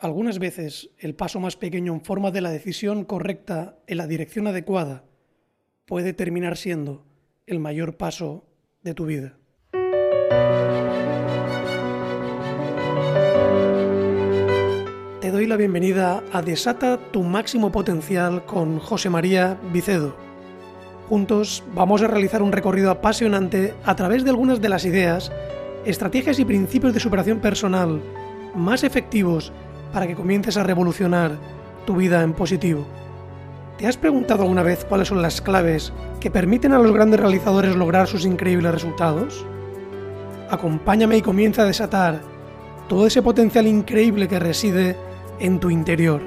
Algunas veces el paso más pequeño en forma de la decisión correcta en la dirección adecuada puede terminar siendo el mayor paso de tu vida. Te doy la bienvenida a Desata tu máximo potencial con José María Vicedo. Juntos vamos a realizar un recorrido apasionante a través de algunas de las ideas, estrategias y principios de superación personal más efectivos para que comiences a revolucionar tu vida en positivo. ¿Te has preguntado alguna vez cuáles son las claves que permiten a los grandes realizadores lograr sus increíbles resultados? Acompáñame y comienza a desatar todo ese potencial increíble que reside en tu interior.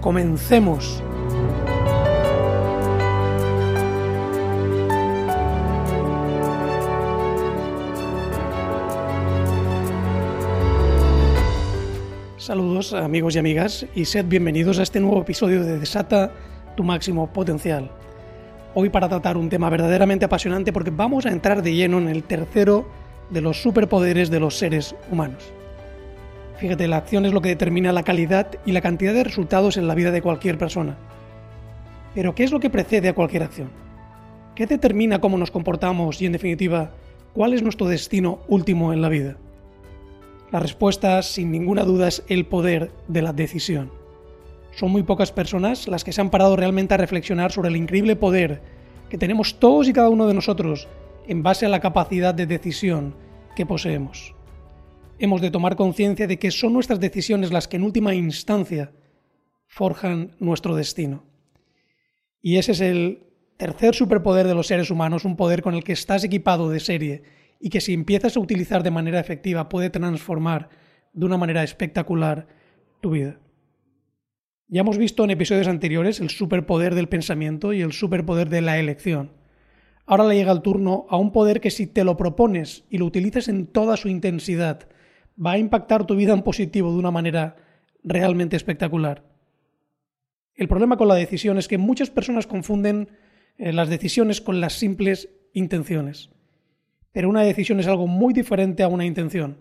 Comencemos. Saludos amigos y amigas y sed bienvenidos a este nuevo episodio de Desata tu máximo potencial. Hoy para tratar un tema verdaderamente apasionante porque vamos a entrar de lleno en el tercero de los superpoderes de los seres humanos. Fíjate, la acción es lo que determina la calidad y la cantidad de resultados en la vida de cualquier persona. Pero ¿qué es lo que precede a cualquier acción? ¿Qué determina cómo nos comportamos y en definitiva cuál es nuestro destino último en la vida? La respuesta, sin ninguna duda, es el poder de la decisión. Son muy pocas personas las que se han parado realmente a reflexionar sobre el increíble poder que tenemos todos y cada uno de nosotros en base a la capacidad de decisión que poseemos. Hemos de tomar conciencia de que son nuestras decisiones las que en última instancia forjan nuestro destino. Y ese es el tercer superpoder de los seres humanos, un poder con el que estás equipado de serie y que si empiezas a utilizar de manera efectiva puede transformar de una manera espectacular tu vida. Ya hemos visto en episodios anteriores el superpoder del pensamiento y el superpoder de la elección. Ahora le llega el turno a un poder que si te lo propones y lo utilizas en toda su intensidad, va a impactar tu vida en positivo de una manera realmente espectacular. El problema con la decisión es que muchas personas confunden eh, las decisiones con las simples intenciones. Pero una decisión es algo muy diferente a una intención.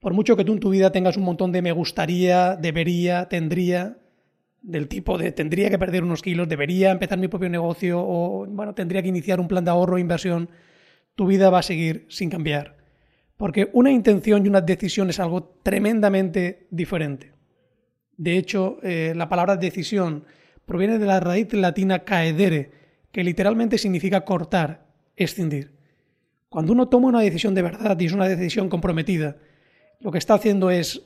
Por mucho que tú en tu vida tengas un montón de me gustaría, debería, tendría, del tipo de tendría que perder unos kilos, debería empezar mi propio negocio o bueno, tendría que iniciar un plan de ahorro o inversión, tu vida va a seguir sin cambiar. Porque una intención y una decisión es algo tremendamente diferente. De hecho, eh, la palabra decisión proviene de la raíz latina caedere, que literalmente significa cortar, escindir. Cuando uno toma una decisión de verdad y es una decisión comprometida, lo que está haciendo es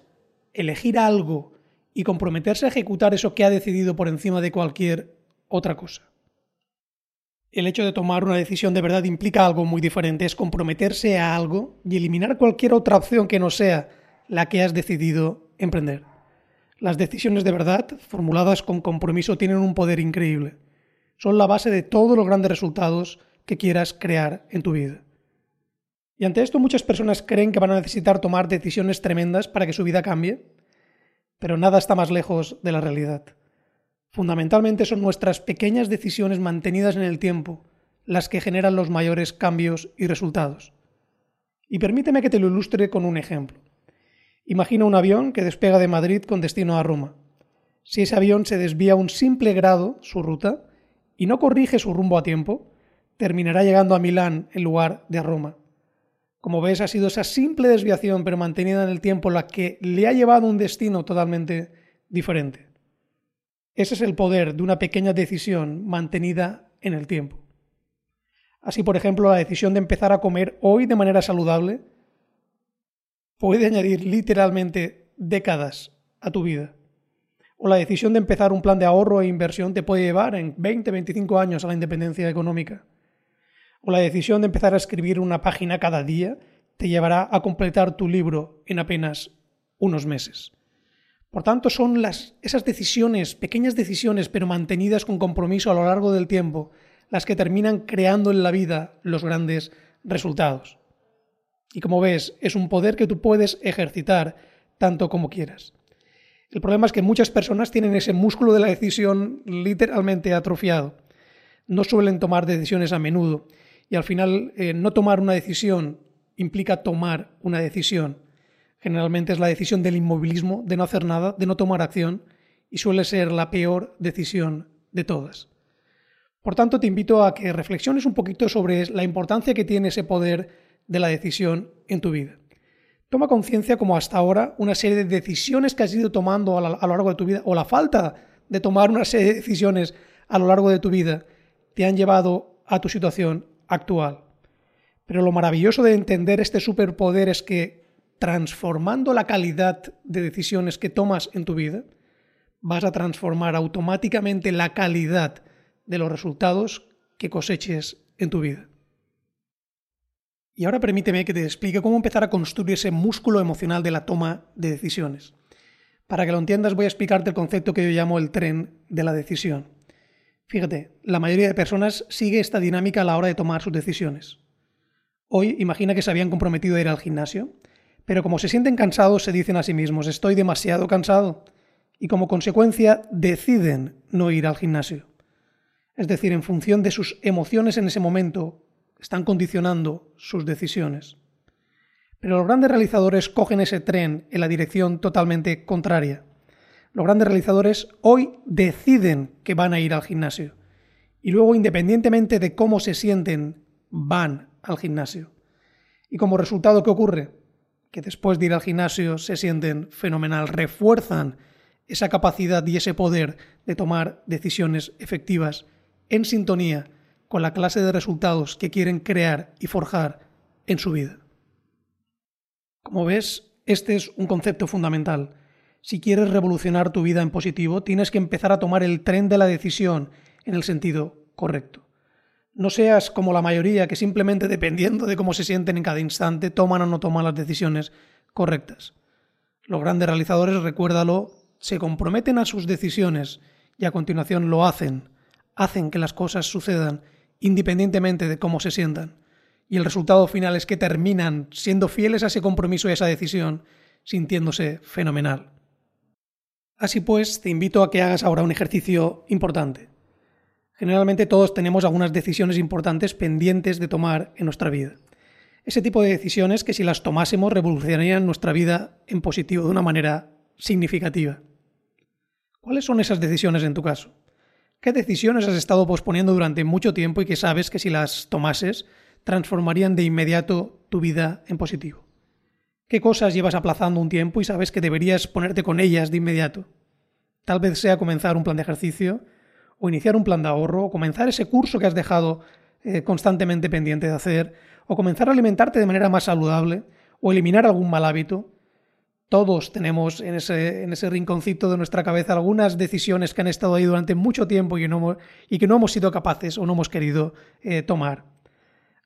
elegir algo y comprometerse a ejecutar eso que ha decidido por encima de cualquier otra cosa. El hecho de tomar una decisión de verdad implica algo muy diferente, es comprometerse a algo y eliminar cualquier otra opción que no sea la que has decidido emprender. Las decisiones de verdad, formuladas con compromiso, tienen un poder increíble. Son la base de todos los grandes resultados que quieras crear en tu vida. Y ante esto muchas personas creen que van a necesitar tomar decisiones tremendas para que su vida cambie, pero nada está más lejos de la realidad. Fundamentalmente son nuestras pequeñas decisiones mantenidas en el tiempo las que generan los mayores cambios y resultados. Y permíteme que te lo ilustre con un ejemplo. Imagina un avión que despega de Madrid con destino a Roma. Si ese avión se desvía un simple grado su ruta y no corrige su rumbo a tiempo, terminará llegando a Milán en lugar de a Roma. Como ves, ha sido esa simple desviación, pero mantenida en el tiempo, la que le ha llevado a un destino totalmente diferente. Ese es el poder de una pequeña decisión mantenida en el tiempo. Así, por ejemplo, la decisión de empezar a comer hoy de manera saludable puede añadir literalmente décadas a tu vida. O la decisión de empezar un plan de ahorro e inversión te puede llevar en 20, 25 años a la independencia económica o la decisión de empezar a escribir una página cada día te llevará a completar tu libro en apenas unos meses. Por tanto, son las, esas decisiones, pequeñas decisiones, pero mantenidas con compromiso a lo largo del tiempo, las que terminan creando en la vida los grandes resultados. Y como ves, es un poder que tú puedes ejercitar tanto como quieras. El problema es que muchas personas tienen ese músculo de la decisión literalmente atrofiado. No suelen tomar decisiones a menudo y al final eh, no tomar una decisión implica tomar una decisión. Generalmente es la decisión del inmovilismo, de no hacer nada, de no tomar acción, y suele ser la peor decisión de todas. Por tanto, te invito a que reflexiones un poquito sobre la importancia que tiene ese poder de la decisión en tu vida. Toma conciencia como hasta ahora una serie de decisiones que has ido tomando a, lo largo de tu vida o la falta de tomar una serie de decisiones a lo largo de tu vida te han llevado a tu situación actual. Pero lo maravilloso de entender este superpoder es que transformando la calidad de decisiones que tomas en tu vida, vas a transformar automáticamente la calidad de los resultados que coseches en tu vida. Y ahora permíteme que te explique cómo empezar a construir ese músculo emocional de la toma de decisiones. Para que lo entiendas voy a explicarte el concepto que yo llamo el tren de la decisión. Fíjate, la mayoría de personas sigue esta dinámica a la hora de tomar sus decisiones. Hoy imagina que se habían comprometido a ir al gimnasio, pero como se sienten cansados se dicen a sí mismos estoy demasiado cansado y como consecuencia deciden no ir al gimnasio. Es decir, en función de sus emociones en ese momento están condicionando sus decisiones. Pero los grandes realizadores cogen ese tren en la dirección totalmente contraria. Los grandes realizadores hoy deciden que van a ir al gimnasio y luego, independientemente de cómo se sienten, van al gimnasio. Y como resultado, ¿qué ocurre? Que después de ir al gimnasio se sienten fenomenal, refuerzan esa capacidad y ese poder de tomar decisiones efectivas en sintonía con la clase de resultados que quieren crear y forjar en su vida. Como ves, este es un concepto fundamental. Si quieres revolucionar tu vida en positivo, tienes que empezar a tomar el tren de la decisión en el sentido correcto. No seas como la mayoría que simplemente dependiendo de cómo se sienten en cada instante toman o no toman las decisiones correctas. Los grandes realizadores, recuérdalo, se comprometen a sus decisiones y a continuación lo hacen, hacen que las cosas sucedan independientemente de cómo se sientan. Y el resultado final es que terminan siendo fieles a ese compromiso y a esa decisión, sintiéndose fenomenal. Así pues, te invito a que hagas ahora un ejercicio importante. Generalmente todos tenemos algunas decisiones importantes pendientes de tomar en nuestra vida. Ese tipo de decisiones que si las tomásemos revolucionarían nuestra vida en positivo de una manera significativa. ¿Cuáles son esas decisiones en tu caso? ¿Qué decisiones has estado posponiendo durante mucho tiempo y que sabes que si las tomases transformarían de inmediato tu vida en positivo? ¿Qué cosas llevas aplazando un tiempo y sabes que deberías ponerte con ellas de inmediato? Tal vez sea comenzar un plan de ejercicio, o iniciar un plan de ahorro, o comenzar ese curso que has dejado eh, constantemente pendiente de hacer, o comenzar a alimentarte de manera más saludable, o eliminar algún mal hábito. Todos tenemos en ese, en ese, rinconcito de nuestra cabeza algunas decisiones que han estado ahí durante mucho tiempo y, no, y que no hemos sido capaces o no hemos querido eh, tomar.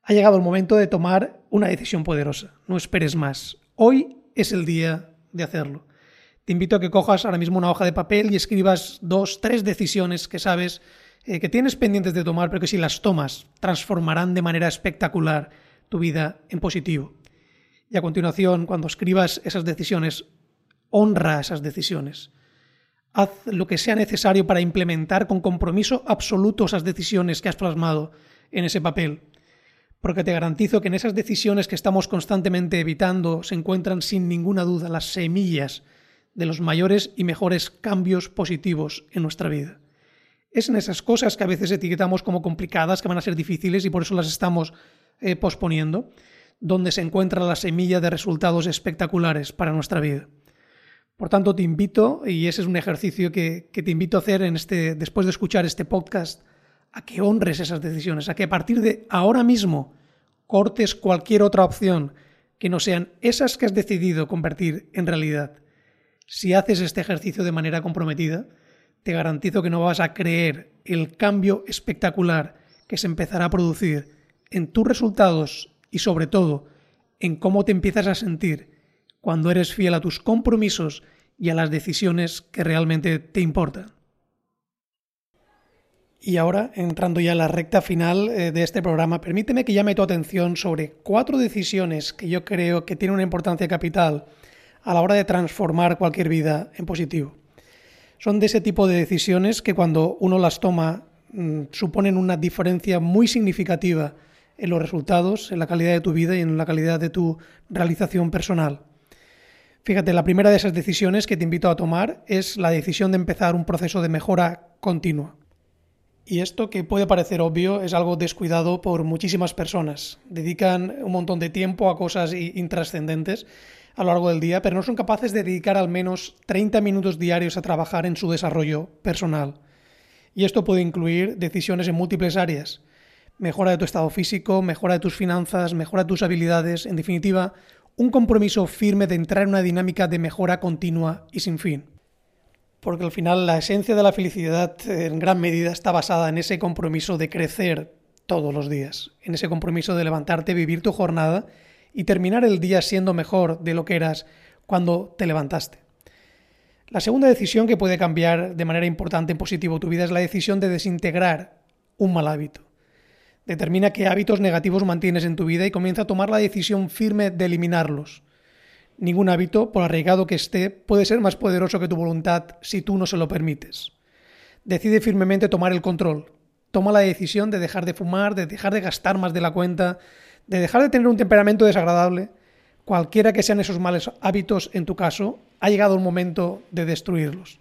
Ha llegado el momento de tomar una decisión poderosa. No esperes más. Hoy es el día de hacerlo. Te invito a que cojas ahora mismo una hoja de papel y escribas dos, tres decisiones que sabes eh, que tienes pendientes de tomar, pero que si las tomas transformarán de manera espectacular tu vida en positivo. Y a continuación, cuando escribas esas decisiones, honra esas decisiones. Haz lo que sea necesario para implementar con compromiso absoluto esas decisiones que has plasmado en ese papel. Porque te garantizo que en esas decisiones que estamos constantemente evitando se encuentran sin ninguna duda las semillas de los mayores y mejores cambios positivos en nuestra vida. Es en esas cosas que a veces etiquetamos como complicadas, que van a ser difíciles y por eso las estamos eh, posponiendo donde se encuentra la semilla de resultados espectaculares para nuestra vida. Por tanto, te invito, y ese es un ejercicio que, te invito a hacer en este, después de escuchar este podcast, a que honres esas decisiones, a que a partir de ahora mismo cortes cualquier otra opción que no sean esas que has decidido convertir en realidad. Si haces este ejercicio de manera comprometida, te garantizo que no vas a creer el cambio espectacular que se empezará a producir en tus resultados y sobre todo en cómo te empiezas a sentir cuando eres fiel a tus compromisos y a las decisiones que realmente te importan. Y ahora, entrando ya a la recta final eh, de este programa, permíteme que llame tu atención sobre cuatro decisiones que yo creo que tienen una importancia capital a la hora de transformar cualquier vida en positivo. Son de ese tipo de decisiones que cuando uno las toma mm, suponen una diferencia muy significativa en los resultados, en la calidad de tu vida y en la calidad de tu realización personal. Fíjate, la primera de esas decisiones que te invito a tomar es la decisión de empezar un proceso de mejora continua. Y esto que puede parecer obvio es algo descuidado por muchísimas personas. Dedican un montón de tiempo a cosas intrascendentes a lo largo del día, pero no son capaces de dedicar al menos 30 minutos diarios a trabajar en su desarrollo personal. Y esto puede incluir decisiones en múltiples áreas. Mejora de tu estado físico, mejora de tus finanzas, mejora de tus habilidades, en definitiva, un compromiso firme de entrar en una dinámica de mejora continua y sin fin. Porque al final la esencia de la felicidad en gran medida está basada en ese compromiso de crecer todos los días, en ese compromiso de levantarte, vivir tu jornada y terminar el día siendo mejor de lo que eras cuando te levantaste. La segunda decisión que puede cambiar de manera importante en positivo tu vida es la decisión de desintegrar un mal hábito. Determina qué hábitos negativos mantienes en tu vida y comienza a tomar la decisión firme de eliminarlos. Ningún hábito, por arraigado que esté, puede ser más poderoso que tu voluntad si tú no se lo permites. Decide firmemente tomar el control. Toma la decisión de dejar de fumar, de dejar de gastar más de la cuenta, de dejar de tener un temperamento desagradable. Cualquiera que sean esos malos hábitos en tu caso, ha llegado el momento de destruirlos.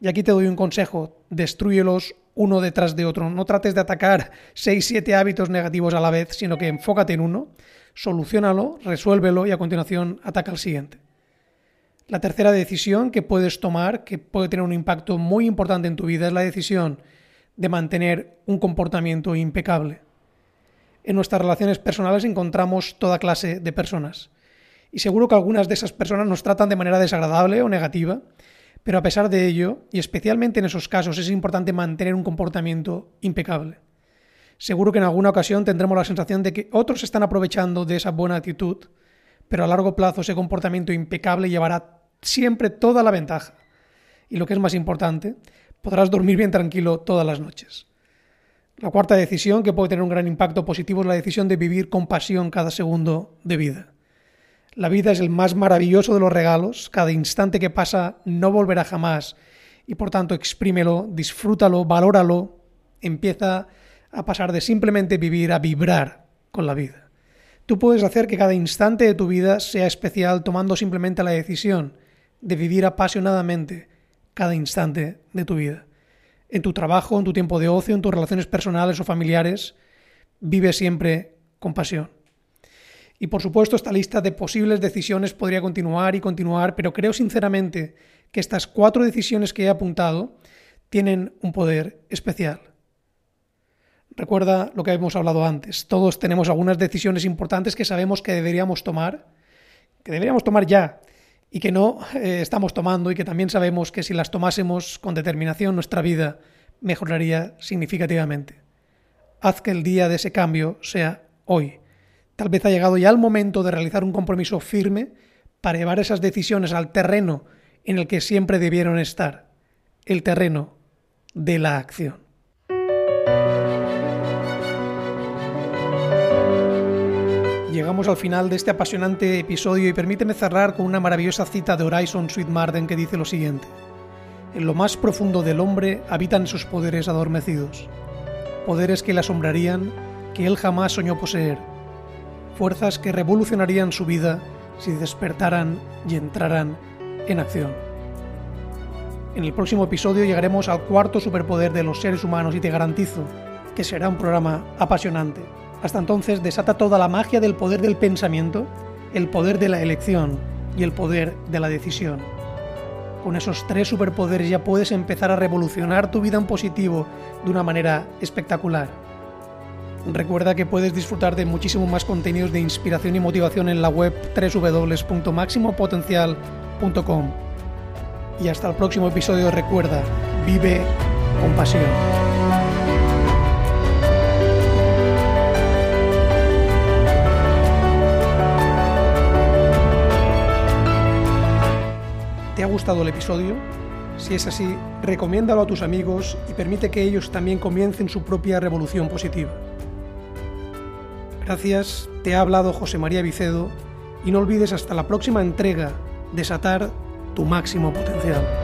Y aquí te doy un consejo, destruyelos uno detrás de otro. No trates de atacar 6, 7 hábitos negativos a la vez, sino que enfócate en uno, solucionalo, resuélvelo y a continuación ataca al siguiente. La tercera decisión que puedes tomar, que puede tener un impacto muy importante en tu vida, es la decisión de mantener un comportamiento impecable. En nuestras relaciones personales encontramos toda clase de personas. Y seguro que algunas de esas personas nos tratan de manera desagradable o negativa, pero a pesar de ello, y especialmente en esos casos, es importante mantener un comportamiento impecable. Seguro que en alguna ocasión tendremos la sensación de que otros están aprovechando de esa buena actitud, pero a largo plazo ese comportamiento impecable llevará siempre toda la ventaja. Y lo que es más importante, podrás dormir bien tranquilo todas las noches. La cuarta decisión que puede tener un gran impacto positivo es la decisión de vivir con pasión cada segundo de vida. La vida es el más maravilloso de los regalos, cada instante que pasa no volverá jamás y por tanto exprímelo, disfrútalo, valóralo, empieza a pasar de simplemente vivir a vibrar con la vida. Tú puedes hacer que cada instante de tu vida sea especial tomando simplemente la decisión de vivir apasionadamente cada instante de tu vida. En tu trabajo, en tu tiempo de ocio, en tus relaciones personales o familiares, vive siempre con pasión. Y por supuesto, esta lista de posibles decisiones podría continuar y continuar, pero creo sinceramente que estas cuatro decisiones que he apuntado tienen un poder especial. Recuerda lo que hemos hablado antes. Todos tenemos algunas decisiones importantes que sabemos que deberíamos tomar, que deberíamos tomar ya y que no eh, estamos tomando y que también sabemos que si las tomásemos con determinación nuestra vida mejoraría significativamente. Haz que el día de ese cambio sea hoy Tal vez ha llegado ya el momento de realizar un compromiso firme para llevar esas decisiones al terreno en el que siempre debieron estar, el terreno de la acción. Llegamos al final de este apasionante episodio y permíteme cerrar con una maravillosa cita de Horizon Sweet Marden que dice lo siguiente. En lo más profundo del hombre habitan sus poderes adormecidos, poderes que le asombrarían, que él jamás soñó poseer fuerzas que revolucionarían su vida si despertaran y entraran en acción. En el próximo episodio llegaremos al cuarto superpoder de los seres humanos y te garantizo que será un programa apasionante. Hasta entonces desata toda la magia del poder del pensamiento, el poder de la elección y el poder de la decisión. Con esos tres superpoderes ya puedes empezar a revolucionar tu vida en positivo de una manera espectacular. Recuerda que puedes disfrutar de muchísimo más contenidos de inspiración y motivación en la web www.maximopotencial.com. Y hasta el próximo episodio recuerda, vive con pasión. Gustado el episodio? Si es así, recomiéndalo a tus amigos y permite que ellos también comiencen su propia revolución positiva. Gracias, te ha hablado José María Vicedo y no olvides hasta la próxima entrega desatar tu máximo potencial.